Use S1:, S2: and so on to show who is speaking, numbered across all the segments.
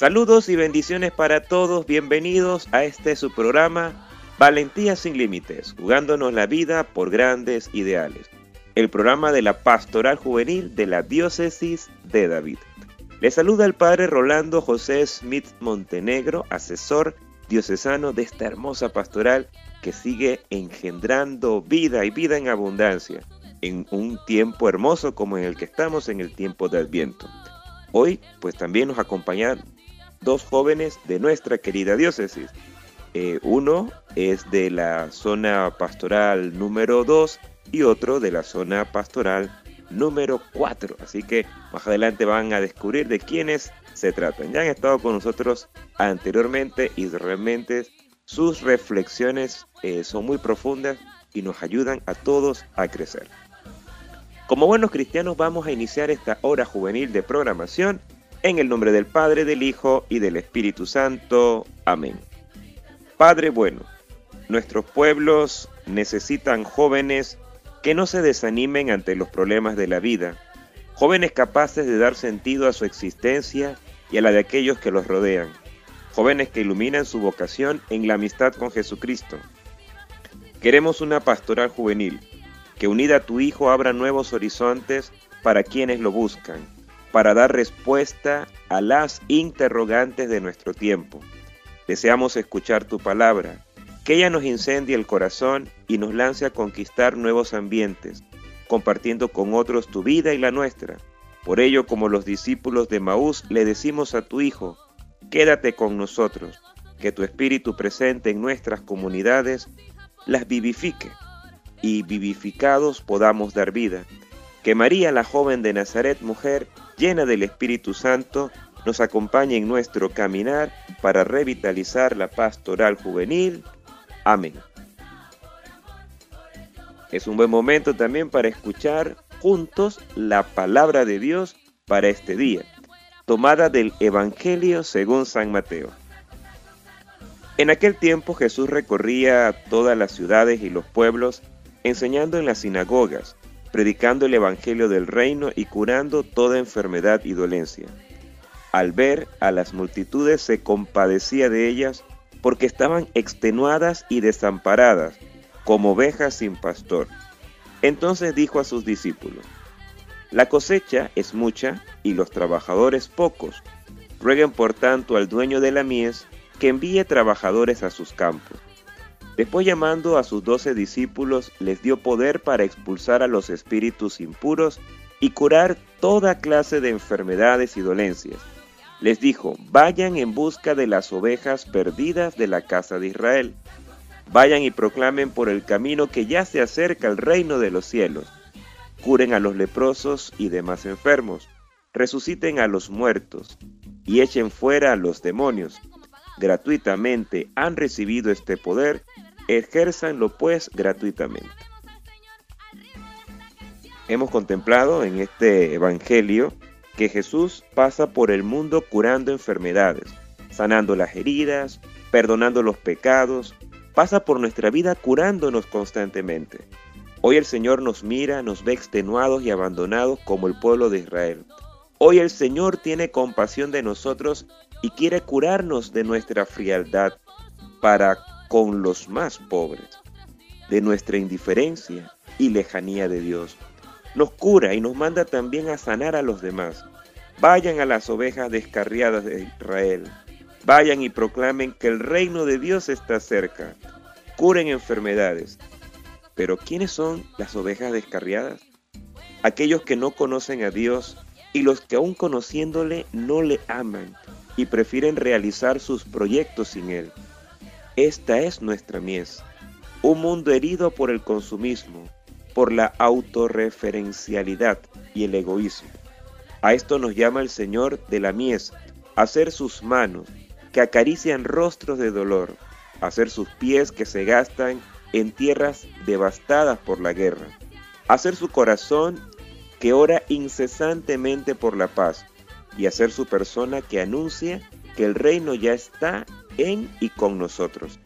S1: Saludos y bendiciones para todos, bienvenidos a este su programa Valentía sin Límites, jugándonos la vida por grandes ideales. El programa de la Pastoral Juvenil de la Diócesis de David. Le saluda el Padre Rolando José Smith Montenegro, asesor diocesano de esta hermosa pastoral que sigue engendrando vida y vida en abundancia en un tiempo hermoso como en el que estamos en el tiempo de Adviento. Hoy pues también nos acompañan dos jóvenes de nuestra querida diócesis. Eh, uno es de la zona pastoral número 2 y otro de la zona pastoral número 4. Así que más adelante van a descubrir de quiénes se tratan. Ya han estado con nosotros anteriormente y realmente sus reflexiones eh, son muy profundas y nos ayudan a todos a crecer. Como buenos cristianos vamos a iniciar esta hora juvenil de programación en el nombre del Padre, del Hijo y del Espíritu Santo. Amén. Padre bueno, nuestros pueblos necesitan jóvenes que no se desanimen ante los problemas de la vida, jóvenes capaces de dar sentido a su existencia y a la de aquellos que los rodean, jóvenes que iluminan su vocación en la amistad con Jesucristo. Queremos una pastoral juvenil que unida a tu Hijo abra nuevos horizontes para quienes lo buscan para dar respuesta a las interrogantes de nuestro tiempo. Deseamos escuchar tu palabra, que ella nos incendie el corazón y nos lance a conquistar nuevos ambientes, compartiendo con otros tu vida y la nuestra. Por ello, como los discípulos de Maús, le decimos a tu Hijo, quédate con nosotros, que tu Espíritu presente en nuestras comunidades las vivifique y vivificados podamos dar vida. Que María, la joven de Nazaret, mujer, llena del Espíritu Santo, nos acompañe en nuestro caminar para revitalizar la pastoral juvenil. Amén. Es un buen momento también para escuchar juntos la palabra de Dios para este día, tomada del Evangelio según San Mateo. En aquel tiempo Jesús recorría todas las ciudades y los pueblos, enseñando en las sinagogas predicando el Evangelio del reino y curando toda enfermedad y dolencia. Al ver a las multitudes se compadecía de ellas porque estaban extenuadas y desamparadas, como ovejas sin pastor. Entonces dijo a sus discípulos, La cosecha es mucha y los trabajadores pocos. Rueguen por tanto al dueño de la mies que envíe trabajadores a sus campos. Después llamando a sus doce discípulos, les dio poder para expulsar a los espíritus impuros y curar toda clase de enfermedades y dolencias. Les dijo, vayan en busca de las ovejas perdidas de la casa de Israel. Vayan y proclamen por el camino que ya se acerca el reino de los cielos. Curen a los leprosos y demás enfermos. Resuciten a los muertos y echen fuera a los demonios. Gratuitamente han recibido este poder Ejérzanlo pues gratuitamente. Hemos contemplado en este Evangelio que Jesús pasa por el mundo curando enfermedades, sanando las heridas, perdonando los pecados, pasa por nuestra vida curándonos constantemente. Hoy el Señor nos mira, nos ve extenuados y abandonados como el pueblo de Israel. Hoy el Señor tiene compasión de nosotros y quiere curarnos de nuestra frialdad para con los más pobres, de nuestra indiferencia y lejanía de Dios. Nos cura y nos manda también a sanar a los demás. Vayan a las ovejas descarriadas de Israel. Vayan y proclamen que el reino de Dios está cerca. Curen enfermedades. Pero ¿quiénes son las ovejas descarriadas? Aquellos que no conocen a Dios y los que aún conociéndole no le aman y prefieren realizar sus proyectos sin Él. Esta es nuestra mies, un mundo herido por el consumismo, por la autorreferencialidad y el egoísmo. A esto nos llama el Señor de la mies, hacer sus manos que acarician rostros de dolor, hacer sus pies que se gastan en tierras devastadas por la guerra, hacer su corazón que ora incesantemente por la paz y hacer su persona que anuncia que el reino ya está en y con nosotros.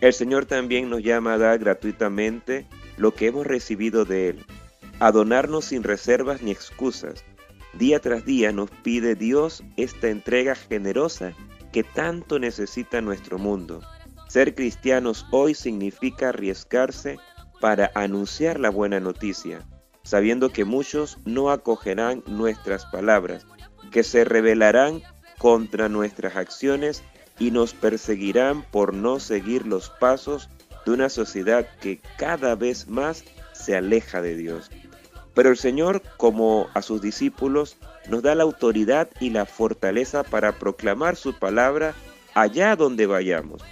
S1: El Señor también nos llama a dar gratuitamente lo que hemos recibido de Él, a donarnos sin reservas ni excusas, Día tras día nos pide Dios esta entrega generosa que tanto necesita nuestro mundo. Ser cristianos hoy significa arriesgarse para anunciar la buena noticia, sabiendo que muchos no acogerán nuestras palabras, que se rebelarán contra nuestras acciones y nos perseguirán por no seguir los pasos de una sociedad que cada vez más se aleja de Dios. Pero el Señor, como a sus discípulos, nos da la autoridad y la fortaleza para proclamar su palabra allá donde vayamos,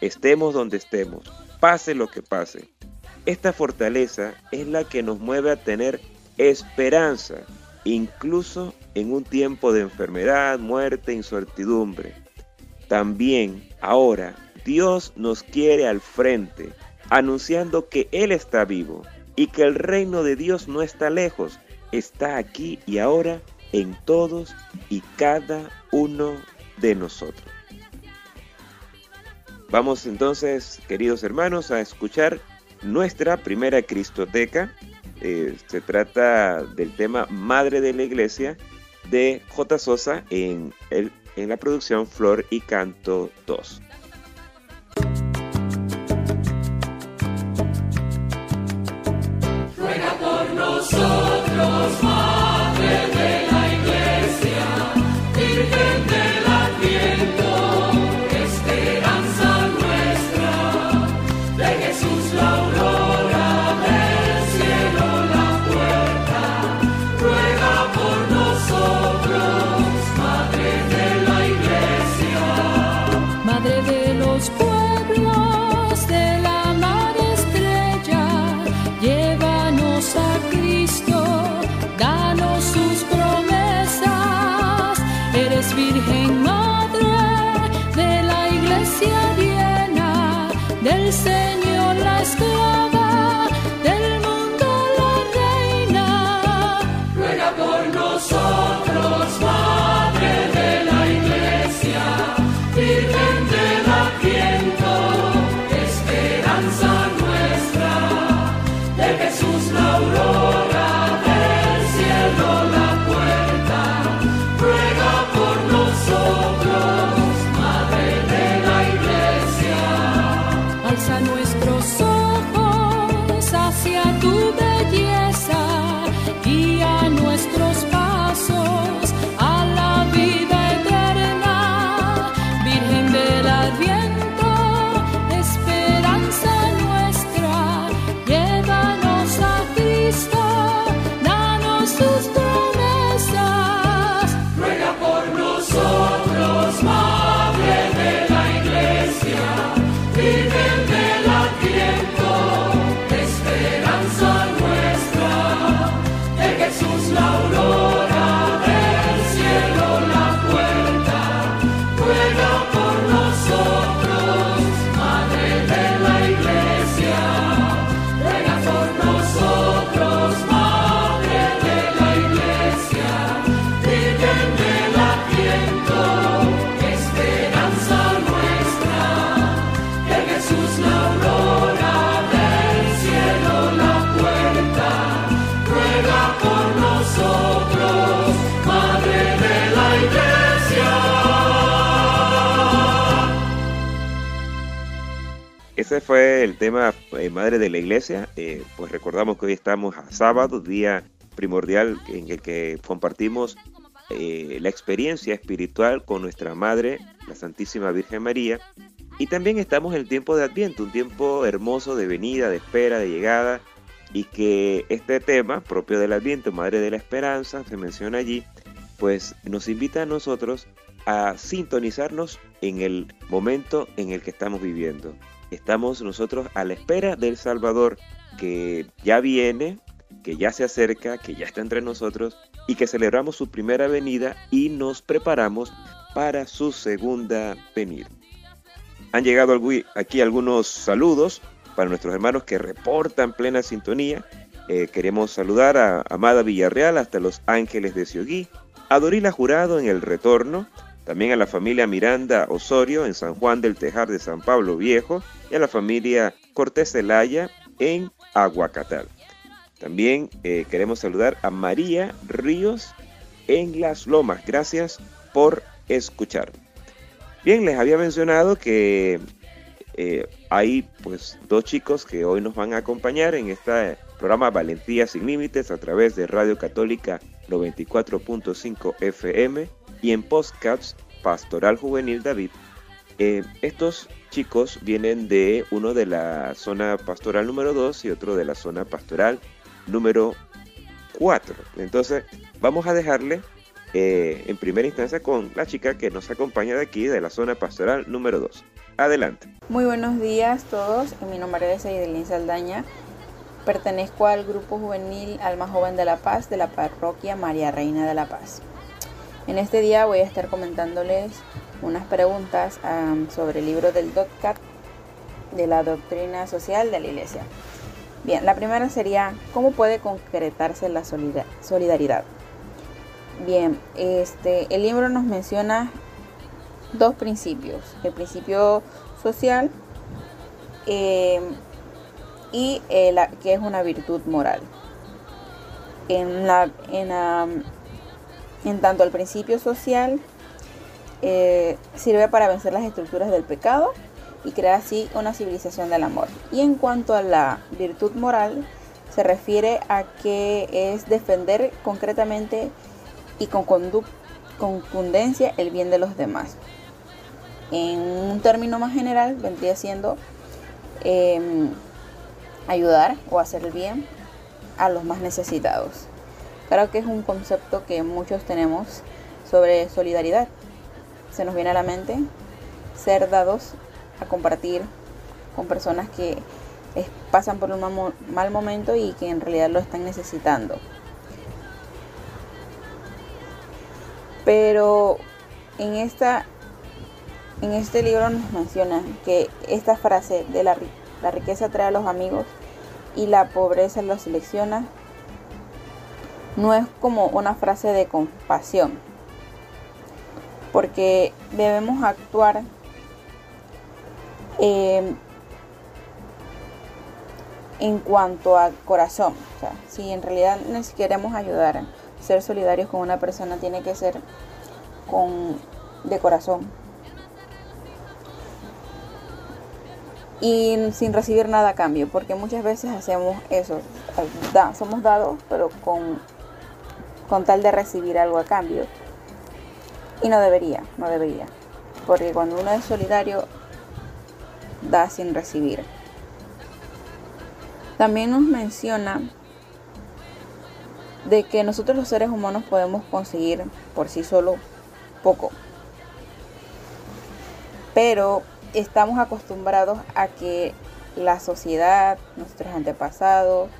S1: estemos donde estemos, pase lo que pase. Esta fortaleza es la que nos mueve a tener esperanza, incluso en un tiempo de enfermedad, muerte, incertidumbre. También ahora Dios nos quiere al frente, anunciando que Él está vivo y que el reino de Dios no está lejos, está aquí y ahora en todos y cada uno de nosotros. Vamos entonces, queridos hermanos, a escuchar nuestra primera Cristoteca. Eh, se trata del tema Madre de la Iglesia de J. Sosa en, el, en la producción Flor y Canto 2. Fue el tema eh, Madre de la Iglesia. Eh, pues recordamos que hoy estamos a sábado, día primordial en el que compartimos eh, la experiencia espiritual con nuestra Madre, la Santísima Virgen María. Y también estamos en el tiempo de Adviento, un tiempo hermoso de venida, de espera, de llegada. Y que este tema propio del Adviento, Madre de la Esperanza, se menciona allí, pues nos invita a nosotros a sintonizarnos en el momento en el que estamos viviendo estamos nosotros a la espera del Salvador que ya viene, que ya se acerca, que ya está entre nosotros y que celebramos su primera venida y nos preparamos para su segunda venida. Han llegado aquí algunos saludos para nuestros hermanos que reportan plena sintonía. Eh, queremos saludar a Amada Villarreal hasta Los Ángeles de Ciogui, a Dorila Jurado en el retorno, también a la familia Miranda Osorio en San Juan del Tejar de San Pablo Viejo y a la familia Cortés Zelaya en Aguacatal. También eh, queremos saludar a María Ríos en Las Lomas. Gracias por escuchar. Bien, les había mencionado que eh, hay pues dos chicos que hoy nos van a acompañar en este programa Valentía sin Límites a través de Radio Católica 94.5 FM y en Postcats Pastoral Juvenil David. Eh, estos chicos vienen de uno de la zona pastoral número 2 y otro de la zona pastoral número 4. Entonces vamos a dejarle eh, en primera instancia con la chica que nos acompaña de aquí de la zona pastoral número 2. Adelante.
S2: Muy buenos días a todos. Mi nombre es Eidelín Saldaña. Pertenezco al grupo juvenil Alma Joven de la Paz de la parroquia María Reina de la Paz. En este día voy a estar comentándoles unas preguntas sobre el libro del DOTCAT de la doctrina social de la Iglesia. Bien, la primera sería, ¿cómo puede concretarse la solidaridad? Bien, este, el libro nos menciona dos principios, el principio social eh, y que es una virtud moral. En, la, en, en tanto el principio social eh, sirve para vencer las estructuras del pecado y crear así una civilización del amor. Y en cuanto a la virtud moral, se refiere a que es defender concretamente y con contundencia el bien de los demás. En un término más general, vendría siendo em, ayudar o hacer el bien a los más necesitados. Creo que es un concepto que muchos tenemos sobre solidaridad. Se nos viene a la mente ser dados a compartir con personas que pasan por un mal momento y que en realidad lo están necesitando. Pero en, esta, en este libro nos menciona que esta frase de la, la riqueza trae a los amigos y la pobreza los selecciona no es como una frase de compasión, porque debemos actuar eh, en cuanto a corazón. O sea, si en realidad nos queremos ayudar, ser solidarios con una persona tiene que ser con de corazón. Y sin recibir nada a cambio, porque muchas veces hacemos eso, somos dados, pero con, con tal de recibir algo a cambio. Y no debería, no debería. Porque cuando uno es solidario, da sin recibir. También nos menciona de que nosotros los seres humanos podemos conseguir por sí solo poco. Pero estamos acostumbrados a que la sociedad, nuestros antepasados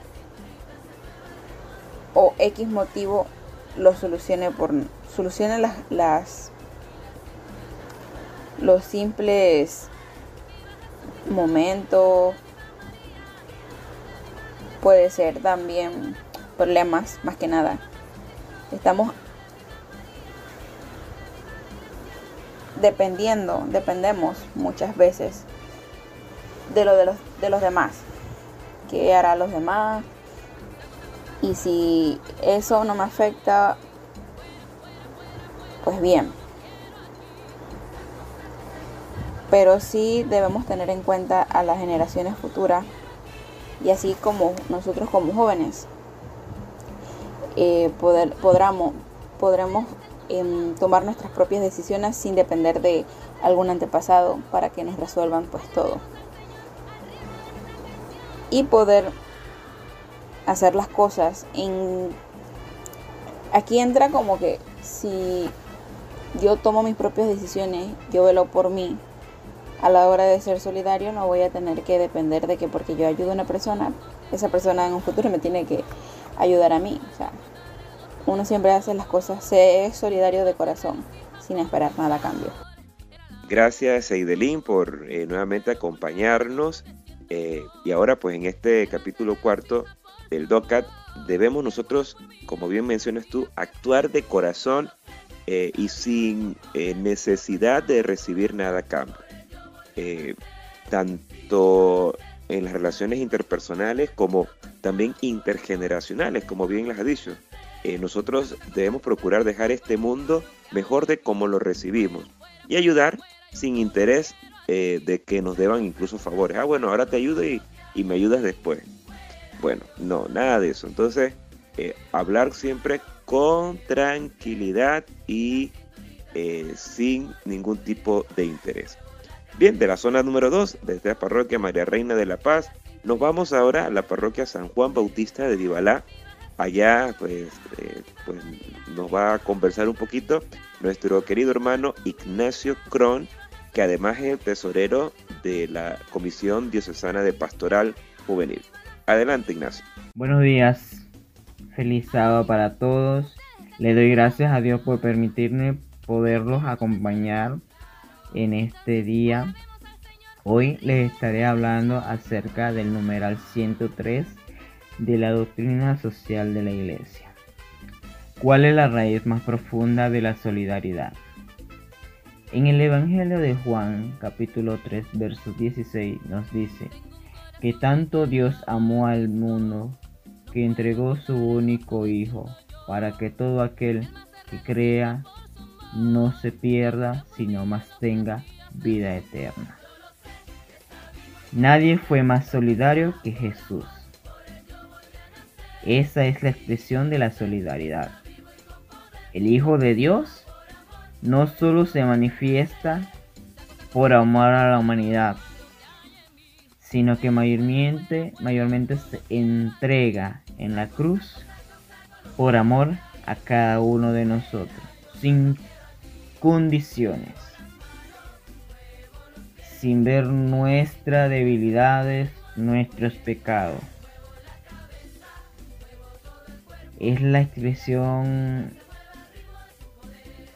S2: o X motivo lo solucione por solucione las, las los simples momentos puede ser también problemas más que nada estamos dependiendo, dependemos muchas veces de lo de los, de los demás. ¿Qué hará los demás? Y si eso no me afecta, pues bien. Pero sí debemos tener en cuenta a las generaciones futuras y así como nosotros como jóvenes eh, poder, podremos, podremos tomar nuestras propias decisiones sin depender de algún antepasado para que nos resuelvan pues todo. Y poder hacer las cosas en... Aquí entra como que si yo tomo mis propias decisiones, yo velo por mí, a la hora de ser solidario no voy a tener que depender de que porque yo ayudo a una persona, esa persona en un futuro me tiene que ayudar a mí. O sea, uno siempre hace las cosas, se es solidario de corazón, sin esperar nada a cambio.
S1: Gracias Eidelín por eh, nuevamente acompañarnos eh, y ahora pues en este capítulo cuarto del DOCAT debemos nosotros, como bien mencionas tú, actuar de corazón eh, y sin necesidad de recibir nada cambio. tanto en las relaciones interpersonales como también intergeneracionales, como bien las ha dicho. eh, nosotros debemos procurar dejar este mundo mejor de como lo recibimos y ayudar sin interés eh, de que nos deban incluso favores. Ah, bueno, ahora te ayudo y, me ayudas después. Bueno, no, nada de eso. Entonces, eh, hablar siempre con tranquilidad y sin ningún tipo de interés. Bien, de la zona número 2, desde la parroquia María Reina de la Paz, nos vamos ahora a la parroquia San Juan Bautista de Dibalá. Allá, pues, eh, pues nos va a conversar un poquito nuestro querido hermano Ignacio Cron, que además es el tesorero de la Comisión Diocesana de Pastoral Juvenil. Adelante, Ignacio.
S3: Buenos días. Feliz sábado para todos. Le doy gracias a Dios por permitirme poderlos acompañar en este día. Hoy les estaré hablando acerca del numeral 103 de la doctrina social de la Iglesia. ¿Cuál es la raíz más profunda de la solidaridad? En el Evangelio de Juan, capítulo 3, verso 16, nos dice que tanto Dios amó al mundo que entregó su único Hijo para que todo aquel que crea no se pierda, sino más tenga vida eterna. Nadie fue más solidario que Jesús. Esa es la expresión de la solidaridad. El Hijo de Dios no solo se manifiesta por amor a la humanidad, sino que mayormente, mayormente se entrega en la cruz por amor a cada uno de nosotros, sin condiciones, sin ver nuestras debilidades, nuestros pecados. Es la expresión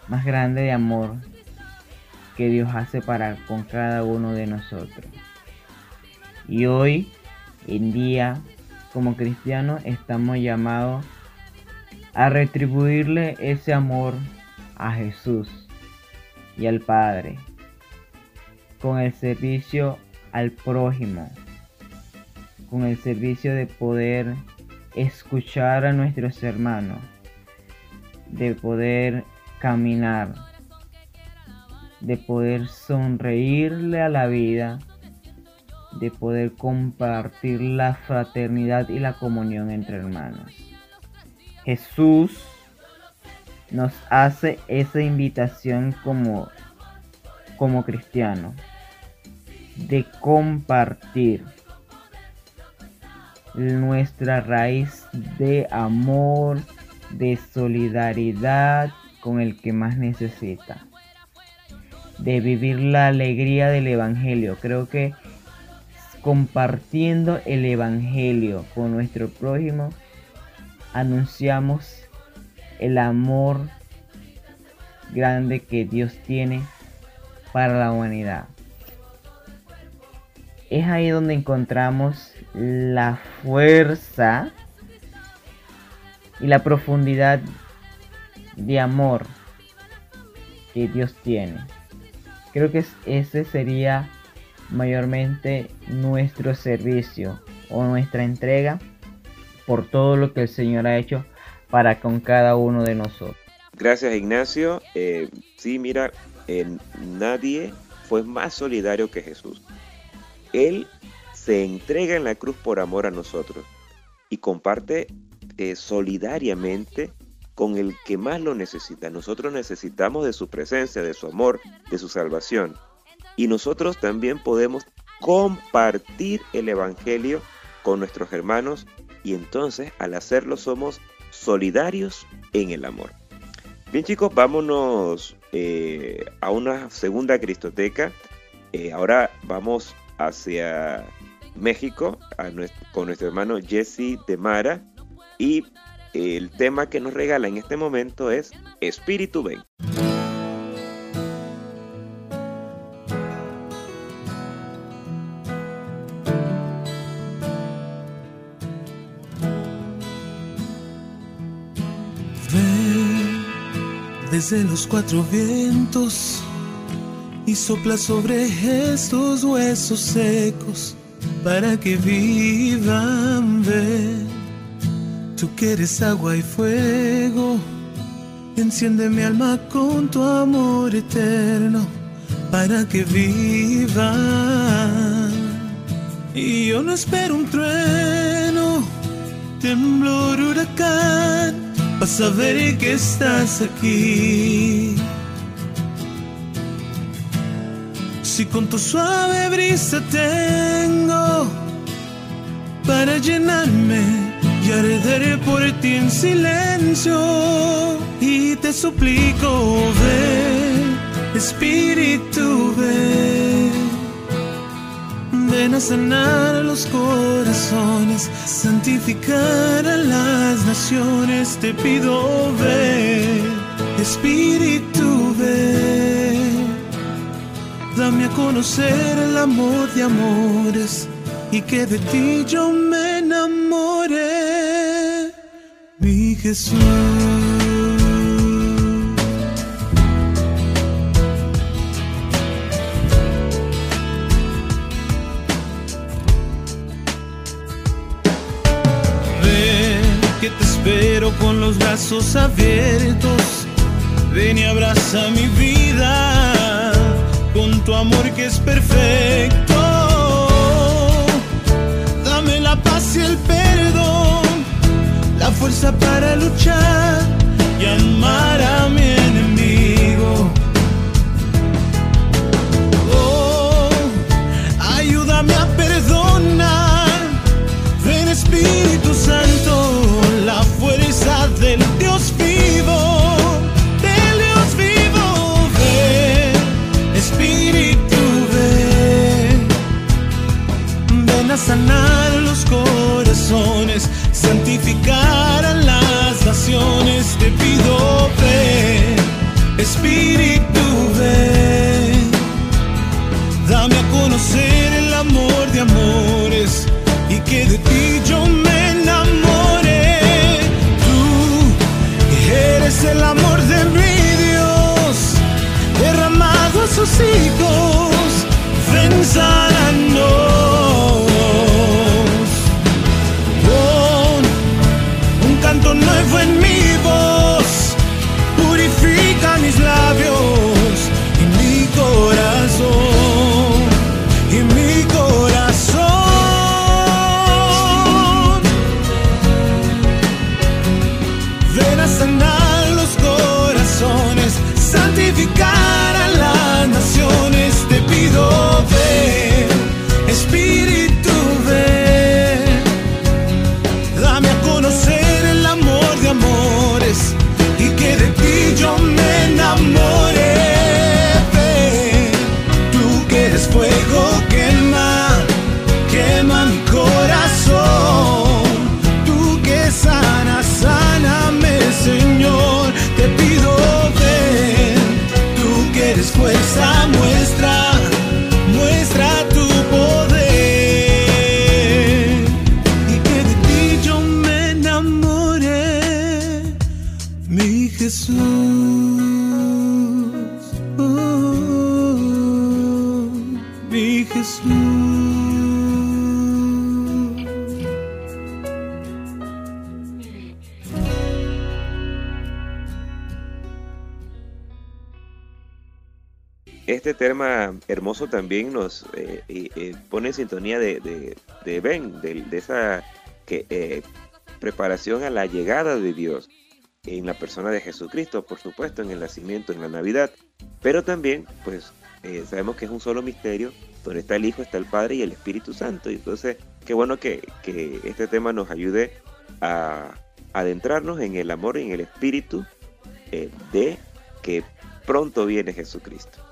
S3: más grande de amor que Dios hace para con cada uno de nosotros. Y hoy en día, como cristianos, estamos llamados a retribuirle ese amor a Jesús y al Padre, con el servicio al prójimo, con el servicio de poder escuchar a nuestros hermanos, de poder caminar, de poder sonreírle a la vida, de poder compartir la fraternidad y la comunión entre hermanos. Jesús nos hace esa invitación como, como cristiano de compartir nuestra raíz de amor, de solidaridad con el que más necesita, de vivir la alegría del Evangelio. Creo que compartiendo el Evangelio con nuestro prójimo, anunciamos el amor grande que Dios tiene para la humanidad. Es ahí donde encontramos la fuerza y la profundidad de amor que Dios tiene. Creo que ese sería mayormente nuestro servicio o nuestra entrega por todo lo que el Señor ha hecho para con cada uno de nosotros.
S1: Gracias Ignacio. Eh, sí, mira, nadie fue más solidario que Jesús. Él se entrega en la cruz por amor a nosotros y comparte eh, solidariamente con el que más lo necesita. Nosotros necesitamos de su presencia, de su amor, de su salvación. Y nosotros también podemos compartir el Evangelio con nuestros hermanos y entonces al hacerlo somos solidarios en el amor. Bien chicos, vámonos eh, a una segunda cristoteca. Eh, ahora vamos hacia México con nuestro hermano Jesse de Mara y el tema que nos regala en este momento es Espíritu Ven.
S4: Desde los cuatro vientos y sopla sobre estos huesos secos para que vivan. Ven, Tú que eres agua y fuego, enciende mi alma con tu amor eterno para que viva. Y yo no espero un trueno, temblor, huracán, para saber que estás aquí. Si con tu suave brisa tengo para llenarme y arderé por ti en silencio y te suplico ven Espíritu ven ven a sanar los corazones santificar a las naciones te pido ven Espíritu ven dame a conocer el amor de amores y que de ti yo me enamore, mi Jesús. Los brazos abiertos. Ven y abraza mi vida con tu amor que es perfecto. Dame la paz y el perdón, la fuerza para luchar y amar a mi enemigo. Santificar
S1: hermoso también nos eh, eh, pone en sintonía de, de, de Ben, de, esa eh, preparación a la llegada de Dios en la persona de Jesucristo, por supuesto, en el nacimiento, en la Navidad. Pero también, pues, sabemos que es un solo misterio, donde está el Hijo, está el Padre y el Espíritu Santo. Y entonces, qué bueno que, que este tema nos ayude a adentrarnos en el amor y en el Espíritu de que pronto viene Jesucristo.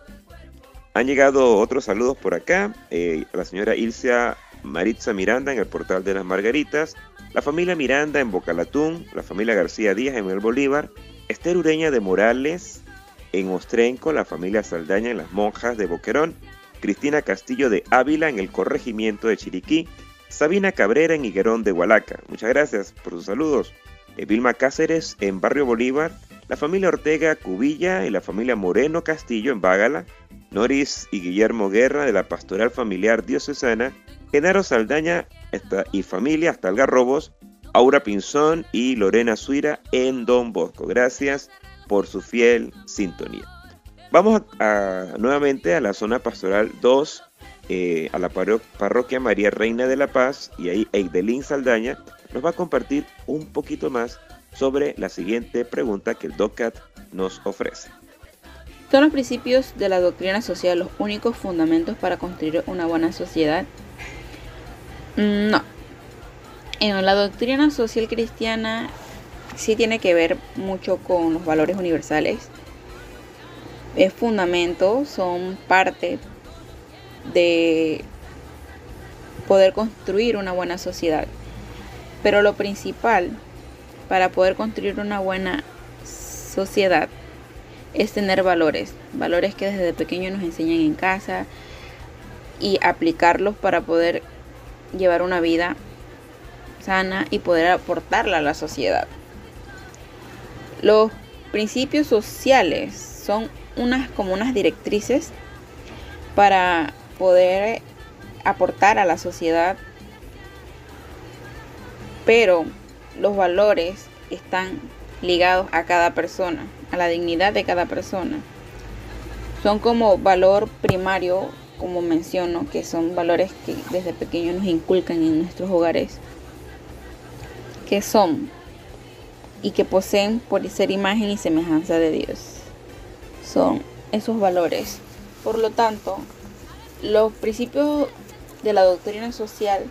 S1: Han llegado otros saludos por acá. eh, la señora Ilcia Maritza Miranda en el portal de las Margaritas. La familia Miranda en Bocalatún. La familia García Díaz en el Bolívar. Esther Ureña de Morales en Ostrenco. La familia Saldaña en las Monjas de Boquerón. Cristina Castillo de Ávila en el corregimiento de Chiriquí. Sabina Cabrera en Higuerón de Hualaca. Muchas gracias por sus saludos. Eh, Vilma Cáceres en Barrio Bolívar. La familia Ortega Cubilla y la familia Moreno Castillo en Bágala. Noris y Guillermo Guerra de la Pastoral Familiar Diocesana, Genaro Saldaña y familia hasta Algarrobos, Aura Pinzón y Lorena Suira en Don Bosco. Gracias por su fiel sintonía. Vamos nuevamente a la zona pastoral 2, eh, a la parroquia María Reina de la Paz, y ahí Eidelín Saldaña nos va a compartir un poquito más sobre la siguiente pregunta que el DOCAT nos ofrece.
S2: ¿Son los principios de la doctrina social los únicos fundamentos para construir una buena sociedad? Mm, no. En la doctrina social cristiana sí tiene que ver mucho con los valores universales. Es fundamento, son parte de poder construir una buena sociedad. Pero lo principal para poder construir una buena sociedad es tener valores, valores que desde pequeño nos enseñan en casa y aplicarlos para poder llevar una vida sana y poder aportarla a la sociedad. Los principios sociales son unas como unas directrices para poder aportar a la sociedad, pero los valores están ligados a cada persona, a la dignidad de cada persona. Son como valor primario, como menciono, que son valores que desde pequeños nos inculcan en nuestros hogares, que son y que poseen por ser imagen y semejanza de Dios. Son esos valores. Por lo tanto, los principios de la doctrina social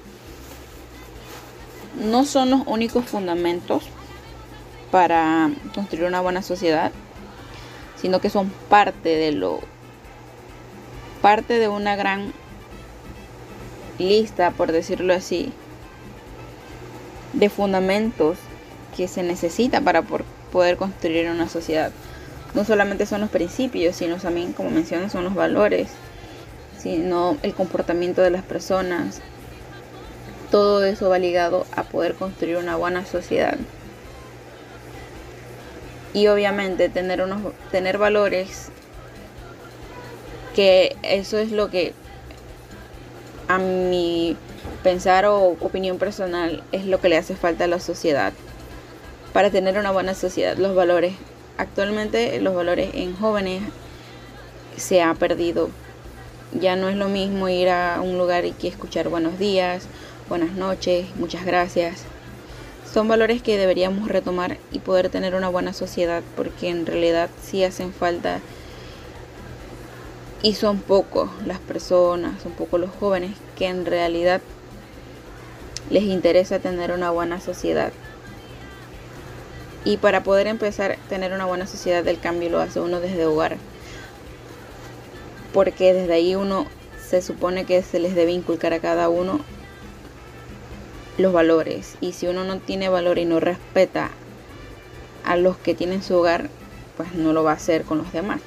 S2: no son los únicos fundamentos para construir una buena sociedad, sino que son parte de lo parte de una gran lista, por decirlo así, de fundamentos que se necesita para poder construir una sociedad. No solamente son los principios, sino también, como mencioné, son los valores, sino el comportamiento de las personas. Todo eso va ligado a poder construir una buena sociedad y obviamente tener unos tener valores que eso es lo que a mi pensar o opinión personal es lo que le hace falta a la sociedad. Para tener una buena sociedad los valores actualmente los valores en jóvenes se ha perdido. Ya no es lo mismo ir a un lugar y que escuchar buenos días buenas noches muchas gracias son valores que deberíamos retomar y poder tener una buena sociedad porque en realidad sí hacen falta y son pocos las personas, son pocos los jóvenes que en realidad les interesa tener una buena sociedad. Y para poder empezar a tener una buena sociedad, el cambio lo hace uno desde hogar. Porque desde ahí uno se supone que se les debe inculcar a cada uno los valores. Y si uno no tiene valor y no respeta a los que tienen su hogar, pues no lo va a hacer con los demás.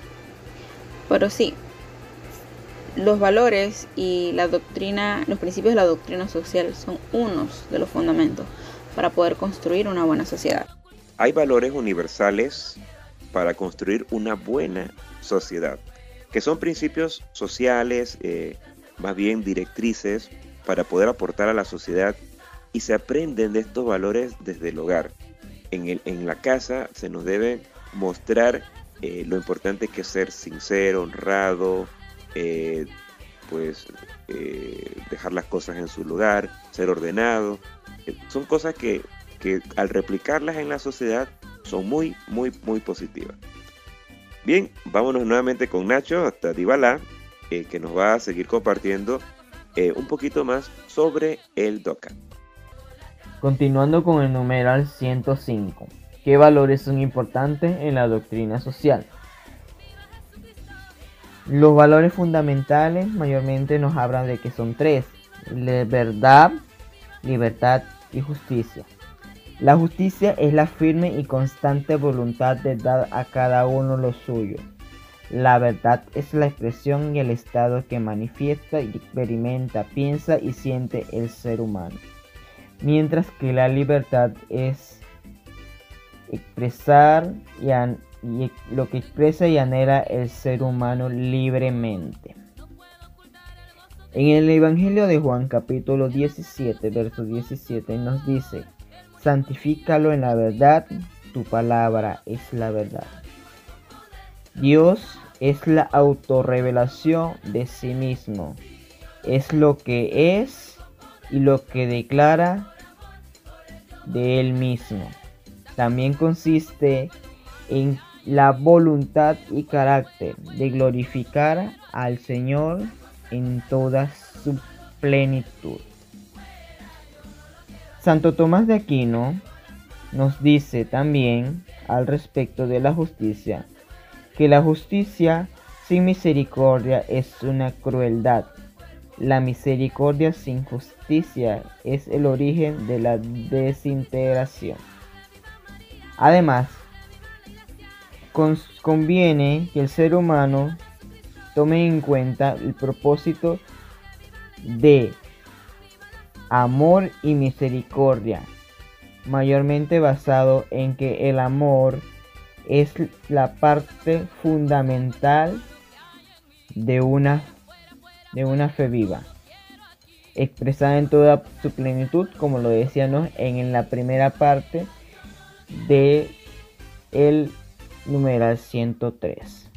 S2: Pero sí, los valores y la doctrina, los principios de la doctrina social son unos de los fundamentos para poder construir una buena sociedad.
S1: Hay valores universales para construir una buena sociedad, que son principios sociales, eh, más bien directrices, para poder aportar a la sociedad y se aprenden de estos valores desde el hogar. En, el, en la casa se nos debe mostrar eh, lo importante que es ser sincero, honrado, eh, pues eh, dejar las cosas en su lugar, ser ordenado. son cosas que, que, al replicarlas en la sociedad son muy, muy, muy positivas. Bien, vámonos nuevamente con Nacho hasta Dibala, que nos va a seguir compartiendo un poquito más sobre el DOCA.
S3: Continuando con el numeral 105. ¿Qué valores son importantes en la doctrina social? Los valores fundamentales mayormente nos hablan de que son tres. Verdad, libertad y justicia. La justicia es la firme y constante voluntad de dar a cada uno lo suyo. La verdad es la expresión y el estado que manifiesta y experimenta, piensa y siente el ser humano mientras que la libertad es expresar y, lo que expresa y anhela el ser humano libremente. En el Evangelio de Juan capítulo 17, verso 17 nos dice, santifícalo en la verdad, tu palabra es la verdad. Dios es la autorrevelación de sí mismo, es lo que es y lo que declara de él mismo. También consiste en la voluntad y carácter de glorificar al Señor en toda su plenitud. Santo Tomás de Aquino nos dice también al respecto de la justicia que la justicia sin misericordia es una crueldad. La misericordia sin justicia es el origen de la desintegración. Además, conviene que el ser humano tome en cuenta el propósito de amor y misericordia, mayormente basado en que el amor es la parte fundamental de una, de una fe viva, expresada en toda su plenitud, como lo decíamos en la primera parte de el numeral 103.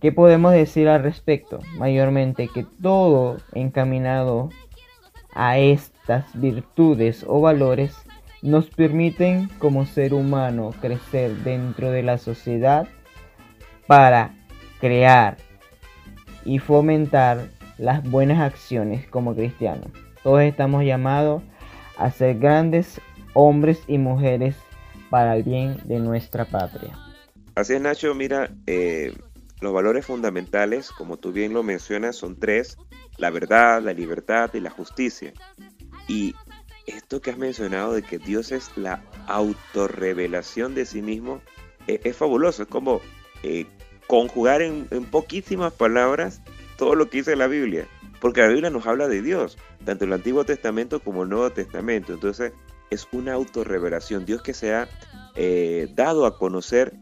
S3: ¿Qué podemos decir al respecto? Mayormente que todo encaminado a estas virtudes o valores nos permiten como ser humano crecer dentro de la sociedad para crear y fomentar las buenas acciones como cristianos. Todos estamos llamados a ser grandes hombres y mujeres para el bien de nuestra patria.
S1: Así es, Nacho. Mira, eh, los valores fundamentales, como tú bien lo mencionas, son tres. La verdad, la libertad y la justicia. Y esto que has mencionado de que Dios es la autorrevelación de sí mismo, e, es, fabuloso. Es como eh, conjugar en, poquísimas palabras todo lo que dice la Biblia. Porque la Biblia nos habla de Dios, tanto el Antiguo Testamento como el Nuevo Testamento. Entonces, es una autorrevelación. Dios que se ha eh, dado a conocer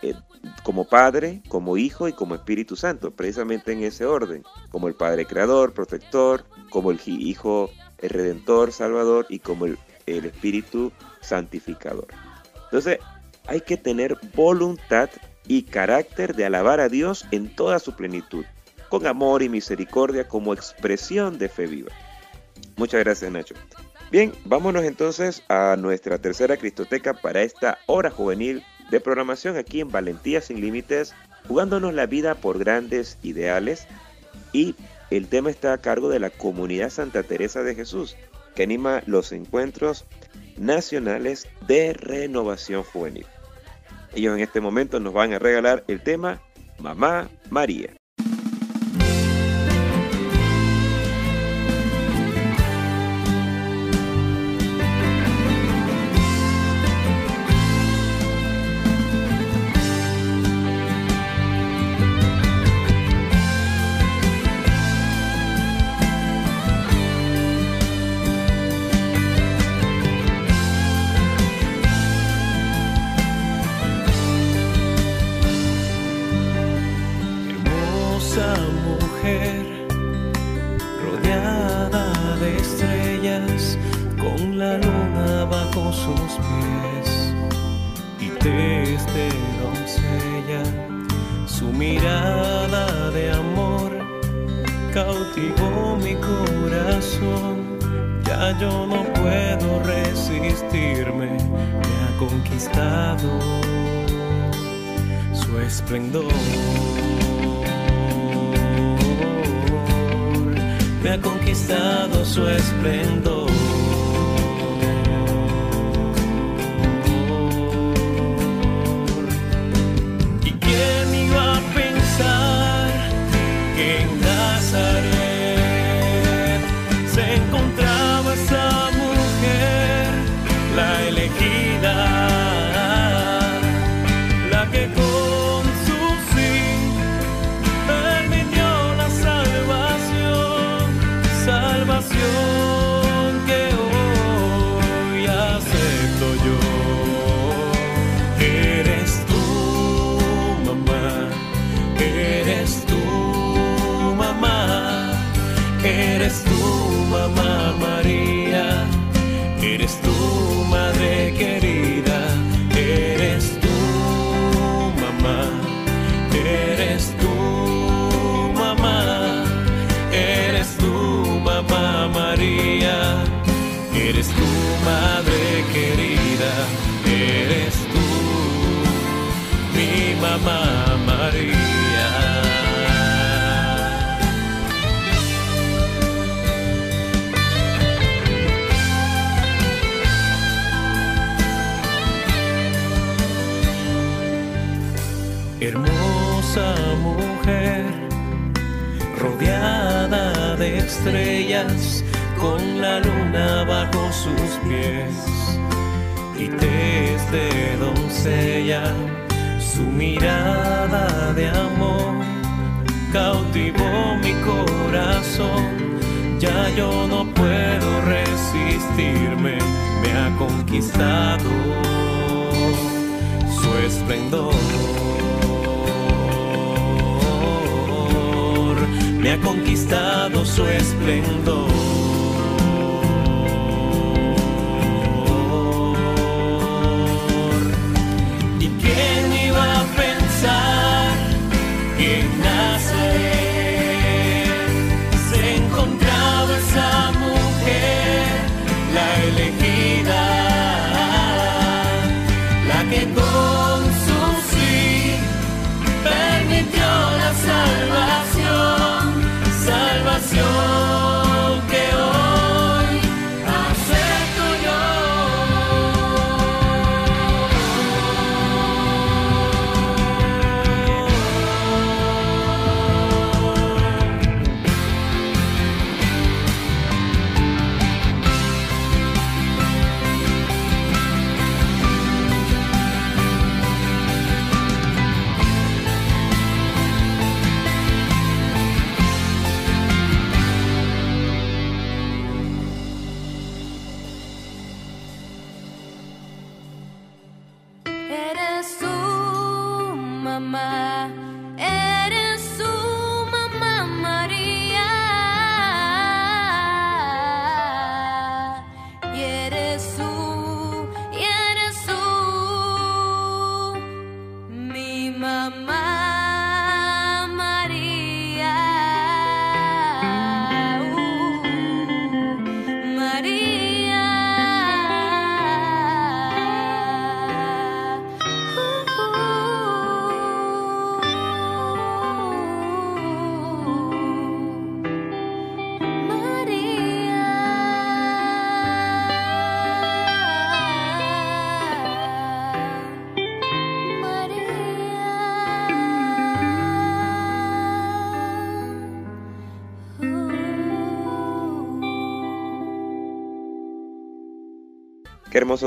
S1: eh, como Padre, como Hijo y como Espíritu Santo, precisamente en ese orden, como el Padre Creador, Protector, como el Hijo el Redentor, Salvador y como el, el Espíritu Santificador. Entonces, hay que tener voluntad y carácter de alabar a Dios en toda su plenitud, con amor y misericordia como expresión de fe viva. Muchas gracias, Nacho. Bien, vámonos entonces a nuestra tercera Cristoteca para esta hora juvenil de programación aquí en Valentía sin Límites, jugándonos la vida por grandes ideales. Y el tema está a cargo de la comunidad Santa Teresa de Jesús, que anima los encuentros nacionales de renovación juvenil. Ellos en este momento nos van a regalar el tema Mamá María.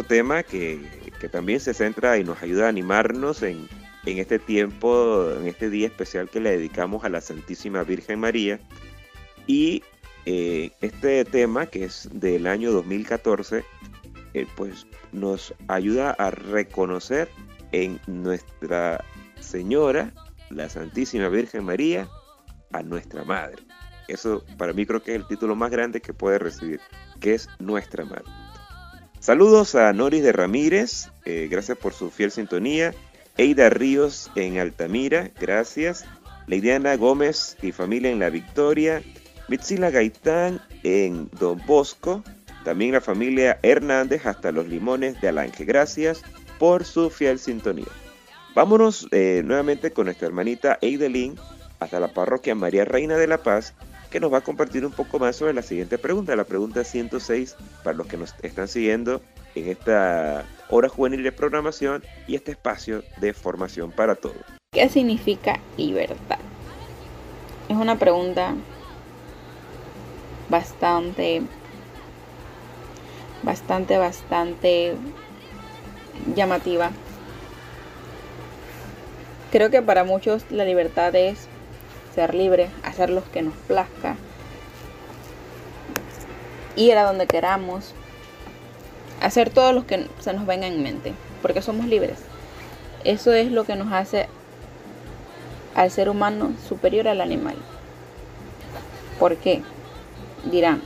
S1: Tema que, también se centra y nos ayuda a animarnos en, este tiempo, en este día especial que le dedicamos a la Santísima Virgen María. Y eh, este tema, que es del año 2014, eh, pues nos ayuda a reconocer en Nuestra Señora, la Santísima Virgen María, a nuestra Madre. Eso para mí creo que es el título más grande que puede recibir, que es Nuestra Madre. Saludos a Noris de Ramírez, eh, gracias por su fiel sintonía. Eida Ríos en Altamira, gracias. Leidiana Gómez y familia en La Victoria. Mitzila Gaitán en Don Bosco. También la familia Hernández hasta Los Limones de Alange. Gracias por su fiel sintonía. Vámonos eh, nuevamente con nuestra hermanita Eidelín hasta la parroquia María Reina de la Paz nos va a compartir un poco más sobre la siguiente pregunta, la pregunta 106, para los que nos están siguiendo en esta hora juvenil de programación y este espacio de formación para todos.
S2: ¿Qué significa libertad? Es una pregunta bastante, bastante, bastante llamativa. Creo que para muchos la libertad es ser libre, hacer lo que nos plazca, ir a donde queramos, hacer todo lo que se nos venga en mente, porque somos libres. Eso es lo que nos hace al ser humano superior al animal. ¿Por qué? Dirán,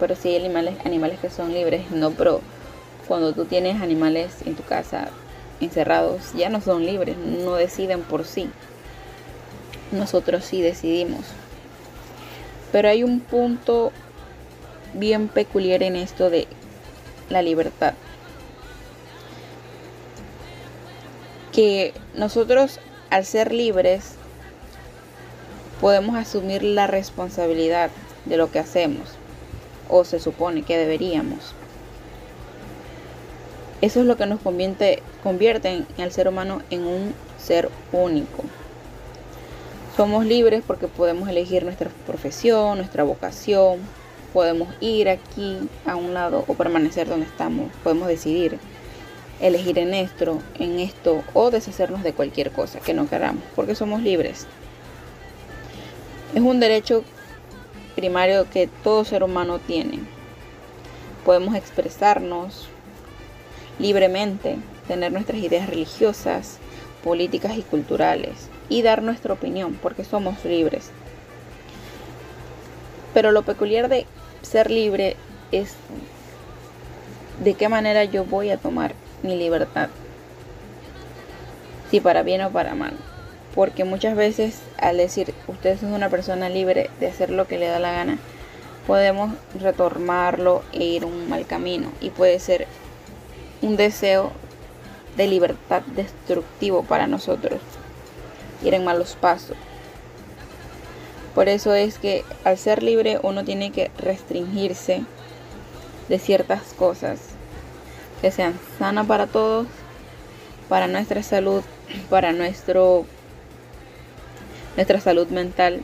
S2: pero si hay animales, animales que son libres, no, pero cuando tú tienes animales en tu casa encerrados, ya no son libres, no deciden por sí nosotros sí decidimos. Pero hay un punto bien peculiar en esto de la libertad. Que nosotros al ser libres podemos asumir la responsabilidad de lo que hacemos o se supone que deberíamos. Eso es lo que nos convierte, convierte al ser humano en un ser único. Somos libres porque podemos elegir nuestra profesión, nuestra vocación, podemos ir aquí a un lado o permanecer donde estamos, podemos decidir elegir en esto, en esto o deshacernos de cualquier cosa que no queramos, porque somos libres. Es un derecho primario que todo ser humano tiene. Podemos expresarnos libremente, tener nuestras ideas religiosas, políticas y culturales y dar nuestra opinión porque somos libres. Pero lo peculiar de ser libre es de qué manera yo voy a tomar mi libertad. Si para bien o para mal. Porque muchas veces al decir usted es una persona libre de hacer lo que le da la gana, podemos retormarlo e ir un mal camino. Y puede ser un deseo de libertad destructivo para nosotros. Ir en malos pasos. Por eso es que al ser libre uno tiene que restringirse de ciertas cosas que sean sanas para todos, para nuestra salud, para nuestro nuestra salud mental.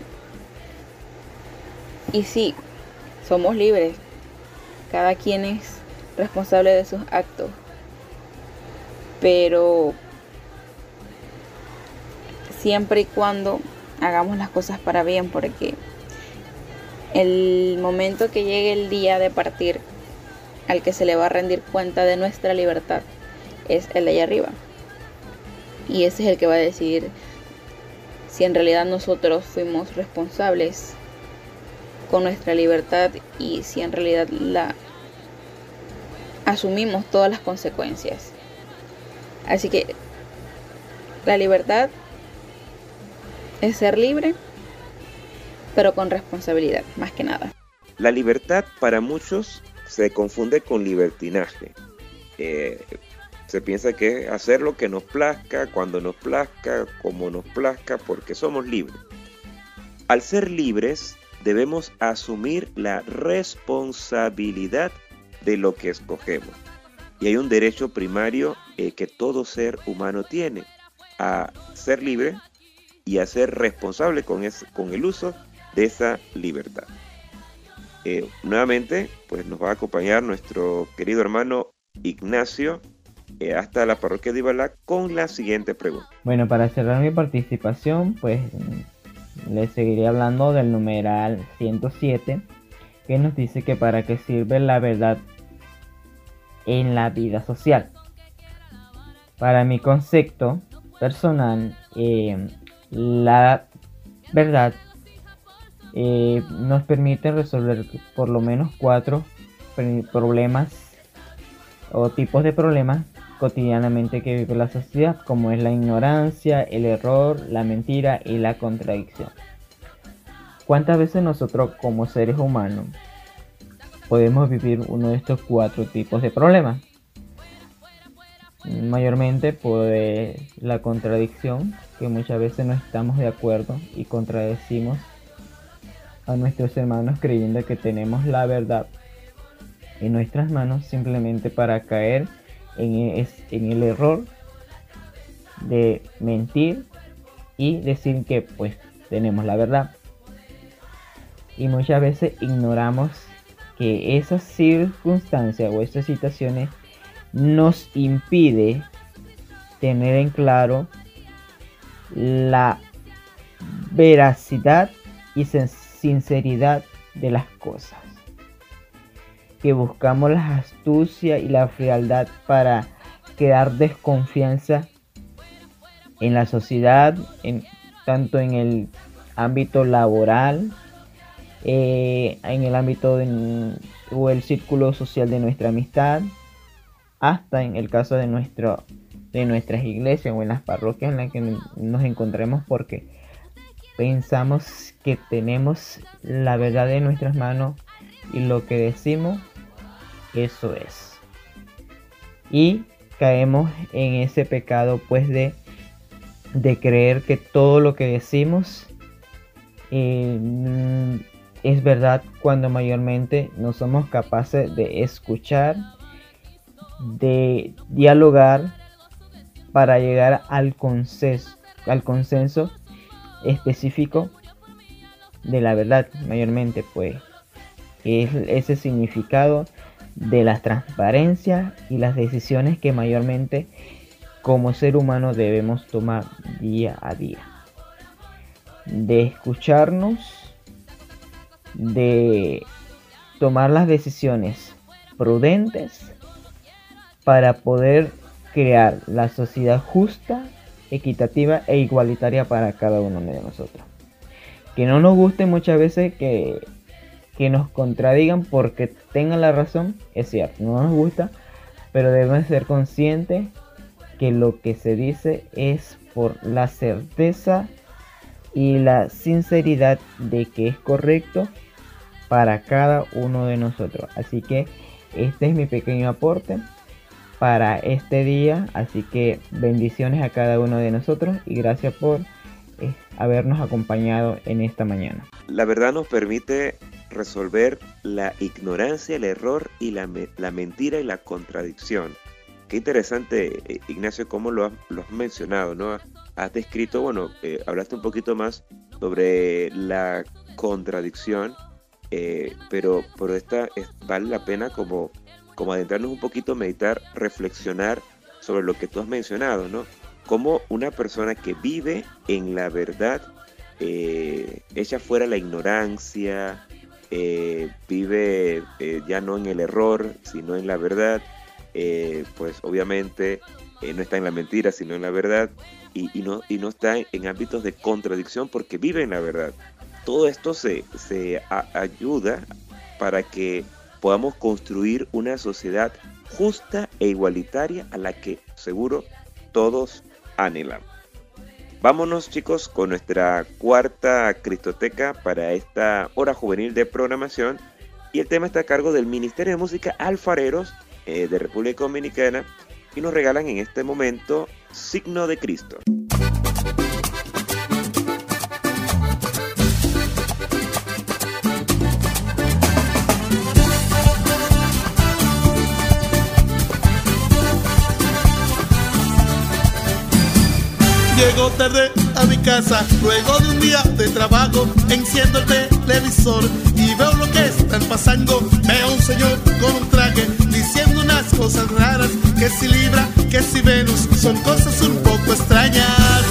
S2: Y sí, somos libres. Cada quien es responsable de sus actos. Pero siempre y cuando hagamos las cosas para bien, porque el momento que llegue el día de partir, al que se le va a rendir cuenta de nuestra libertad, es el de allá arriba. Y ese es el que va a decidir si en realidad nosotros fuimos responsables con nuestra libertad y si en realidad la asumimos todas las consecuencias. Así que la libertad es ser libre, pero con responsabilidad, más que nada.
S1: La libertad para muchos se confunde con libertinaje. Eh, se piensa que hacer lo que nos plazca, cuando nos plazca, como nos plazca, porque somos libres. Al ser libres, debemos asumir la responsabilidad de lo que escogemos. Y hay un derecho primario eh, que todo ser humano tiene, a ser libre y a ser responsable con, con el uso de esa libertad. Eh, nuevamente, pues nos va a acompañar nuestro querido hermano Ignacio eh, hasta la parroquia de Ibalá con la siguiente pregunta.
S3: Bueno, para cerrar mi participación, pues les seguiré hablando del numeral 107, que nos dice que para qué sirve la verdad en la vida social. Para mi concepto personal, eh, la verdad eh, nos permite resolver por lo menos cuatro problemas o tipos de problemas cotidianamente que vive la sociedad, como es la ignorancia, el error, la mentira y la contradicción. ¿Cuántas veces nosotros como seres humanos podemos vivir uno de estos cuatro tipos de problemas? Mayormente por la contradicción, que muchas veces no estamos de acuerdo y contradecimos a nuestros hermanos creyendo que tenemos la verdad en nuestras manos simplemente para caer en, en el error de mentir y decir que pues tenemos la verdad. Y muchas veces ignoramos que esas circunstancias o esas situaciones nos impide tener en claro la veracidad y sinceridad de las cosas. Que buscamos la astucia y la frialdad para crear desconfianza en la sociedad, en, tanto en el ámbito laboral, eh, en el ámbito o el círculo social de nuestra amistad, hasta en el caso de, nuestro, de nuestras iglesias o en las parroquias en las que nos encontremos porque pensamos que tenemos la verdad en nuestras manos y lo que decimos, eso es. y caemos en ese pecado pues de, de creer que todo lo que decimos eh, es verdad cuando mayormente no somos capaces de escuchar, de dialogar para llegar al consenso, al consenso específico de la verdad mayormente pues es ese significado de la transparencia y las decisiones que mayormente como ser humano debemos tomar día a día. De escucharnos de tomar las decisiones prudentes para poder crear la sociedad justa, equitativa e igualitaria para cada uno de nosotros. Que no nos guste muchas veces que, que nos contradigan porque tengan la razón, es cierto, no nos gusta, pero debemos ser conscientes que lo que se dice es por la certeza y la sinceridad de que es correcto para cada uno de nosotros. Así que este es mi pequeño aporte para este día. Así que bendiciones a cada uno de nosotros y gracias por eh, habernos acompañado en esta mañana.
S1: La verdad nos permite resolver la ignorancia, el error y la, la mentira y la contradicción. Qué interesante, eh, Ignacio, cómo lo has, lo has mencionado, ¿no? Has descrito, bueno, eh, hablaste un poquito más sobre la contradicción, pero por esta vale la pena como como adentrarnos un poquito, meditar, reflexionar sobre lo que tú has mencionado, ¿no? Como una persona que vive en la verdad, eh, echa fuera la ignorancia, eh, vive eh, ya no en el error, sino en la verdad, pues obviamente no está en la mentira, sino en la verdad, y, no, está en, ámbitos de contradicción porque vive en la verdad. Todo esto se ayuda para que podamos construir una sociedad justa e igualitaria a la que seguro todos anhelan. Vámonos chicos con nuestra cuarta Cristoteca para esta hora juvenil de programación y el tema está a cargo del Ministerio de Música Alfareros eh, de República Dominicana y nos regalan en este momento Signo de Cristo.
S5: Llego tarde a mi casa, luego de un día de trabajo, enciendo el televisor y veo lo que están pasando. Veo un señor con un traje diciendo unas cosas raras, que si Libra, que si Venus, son cosas un poco extrañas.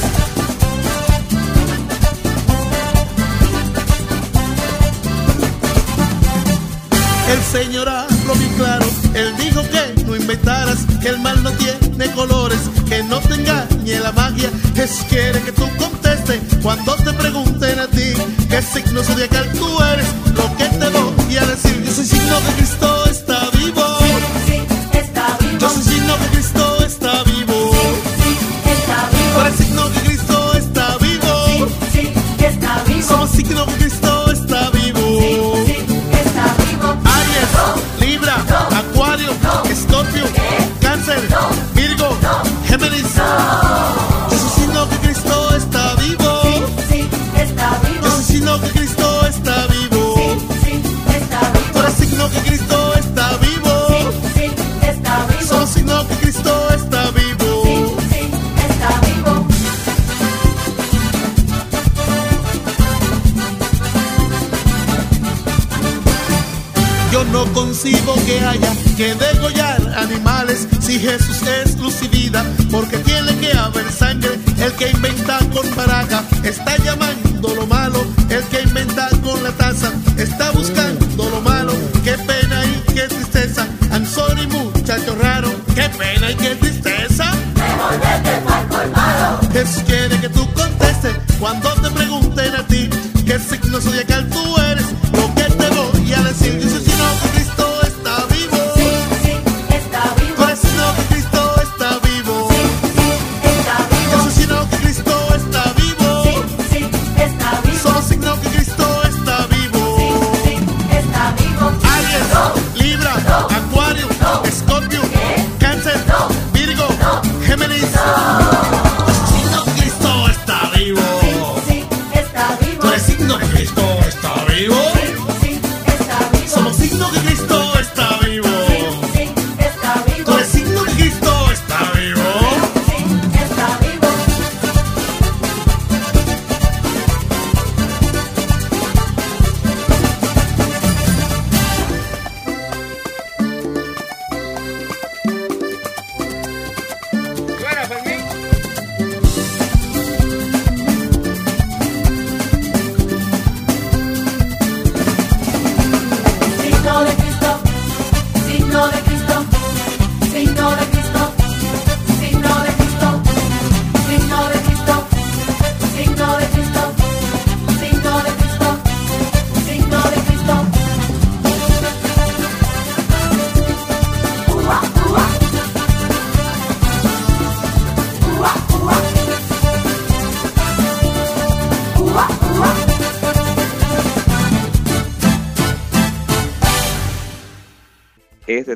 S5: El señor habló bien claro, él dijo que no inventaras, que el mal no tiene colores, que no te engañe la magia, Jesús quiere que tú contestes cuando te pregunten a ti qué signo zodiacal tú eres, lo que te voy a decir, yo soy signo de Cristo
S1: song.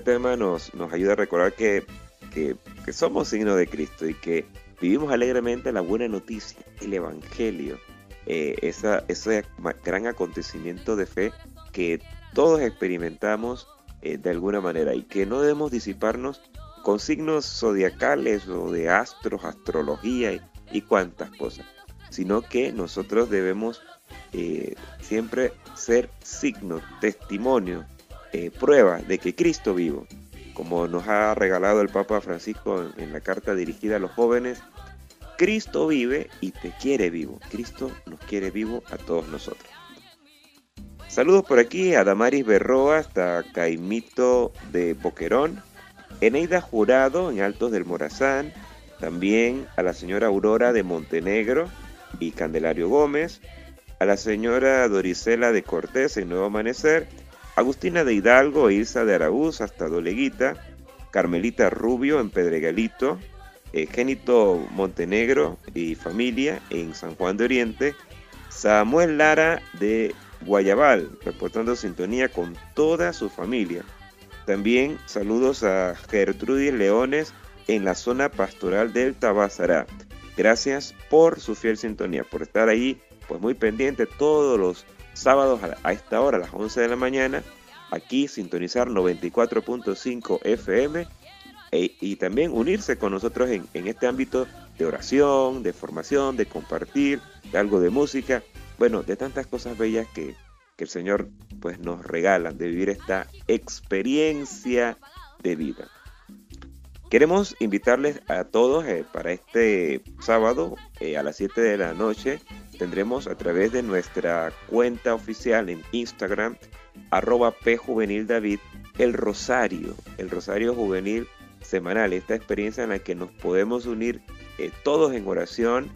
S1: Tema nos, nos ayuda a recordar que, que, somos signos de Cristo y que vivimos alegremente la buena noticia, el Evangelio, eh, esa, ese gran acontecimiento de fe que todos experimentamos eh, de alguna manera y que no debemos disiparnos con signos zodiacales o de astros, astrología y, y cuantas cosas, sino que nosotros debemos eh, siempre ser signo, testimonio, eh, prueba de que Cristo vivo, como nos ha regalado el Papa Francisco en, en la carta dirigida a los jóvenes, Cristo vive y te quiere vivo. Cristo nos quiere vivo a todos nosotros. Saludos por aquí a Damaris Berroa hasta Caimito de Boquerón, Eneida Jurado en Altos del Morazán, también a la señora Aurora de Montenegro y Candelario Gómez, a la señora Dorisela de Cortés en Nuevo Amanecer, Agustina de Hidalgo e Ilsa de Araúz hasta Doleguita, Carmelita Rubio en Pedregalito, eh, Génito Montenegro y familia en San Juan de Oriente, Samuel Lara de Guayabal, reportando sintonía con toda su familia. También saludos a Gertrudis Leones en la zona pastoral del Tabazará. Gracias por su fiel sintonía, por estar ahí, pues muy pendiente todos los sábados a, esta hora, a las 11 de la mañana, aquí sintonizar 94.5 FM e- y también unirse con nosotros en, en este ámbito de oración, de formación, de compartir, de algo de música, bueno, de tantas cosas bellas que, que el Señor pues nos regala, de vivir esta experiencia de vida. Queremos invitarles a todos eh, para este sábado eh, a las 7 de la noche. Tendremos a través de nuestra cuenta oficial en Instagram, arroba pjuvenildavid, el rosario, el rosario juvenil semanal, esta experiencia en la que nos podemos unir eh, todos en oración.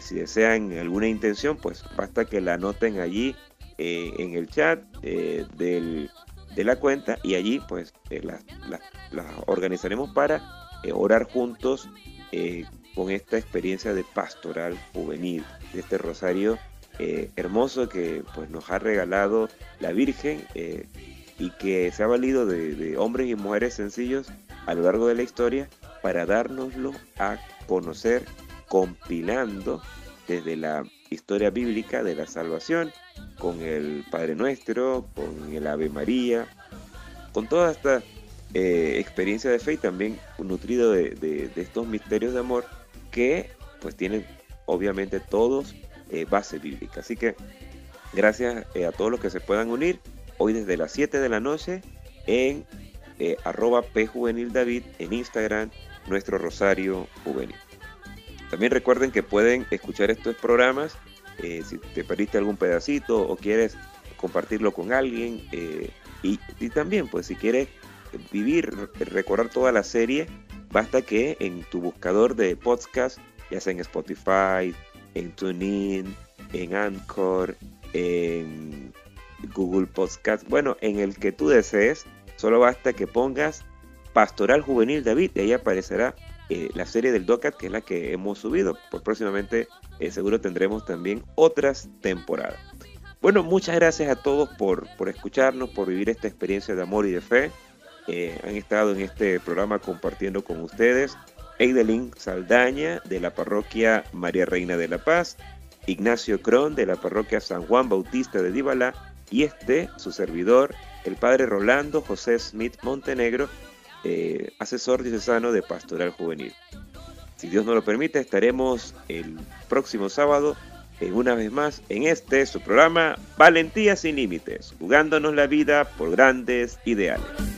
S1: Si desean alguna intención, pues basta que la anoten allí en el chat del- de la cuenta y allí pues eh, las organizaremos para eh, orar juntos eh, con esta experiencia de pastoral juvenil, de este rosario hermoso que pues nos ha regalado la Virgen y que se ha valido de, de hombres y mujeres sencillos a lo largo de la historia para dárnoslo a conocer compilando desde la historia bíblica de la salvación con el Padre Nuestro, con el Ave María, con toda esta eh, experiencia de fe y también nutrido de, de- estos misterios de amor que pues tienen obviamente todos eh, base bíblica. Así que gracias eh, a todos los que se puedan unir hoy desde las 7 de la noche en eh, arroba pjuvenildavid en Instagram, nuestro Rosario Juvenil. También recuerden que pueden escuchar estos programas eh, si te perdiste algún pedacito o quieres compartirlo con alguien eh, y, y también pues si quieres vivir, recordar toda la serie, basta que en tu buscador de podcast, ya sea en Spotify, en TuneIn, en Anchor, en Google Podcast, bueno, en el que tú desees, solo basta que pongas Pastoral Juvenil David y ahí aparecerá eh, la serie del DOCAT, que es la que hemos subido. Pues próximamente eh, seguro tendremos también otras temporadas. Bueno, muchas gracias a todos por, por escucharnos, por vivir esta experiencia de amor y de fe. Eh, han estado en este programa compartiendo con ustedes Eidelin Saldaña de la parroquia María Reina de la Paz, Ignacio Cron de la parroquia San Juan Bautista de Díbala y este, su servidor, el padre Rolando José Smith Montenegro, eh, asesor diocesano de Pastoral Juvenil. Si Dios nos lo permite, estaremos el próximo sábado en una vez más en este su programa Valentía sin Límites, jugándonos la vida por grandes ideales.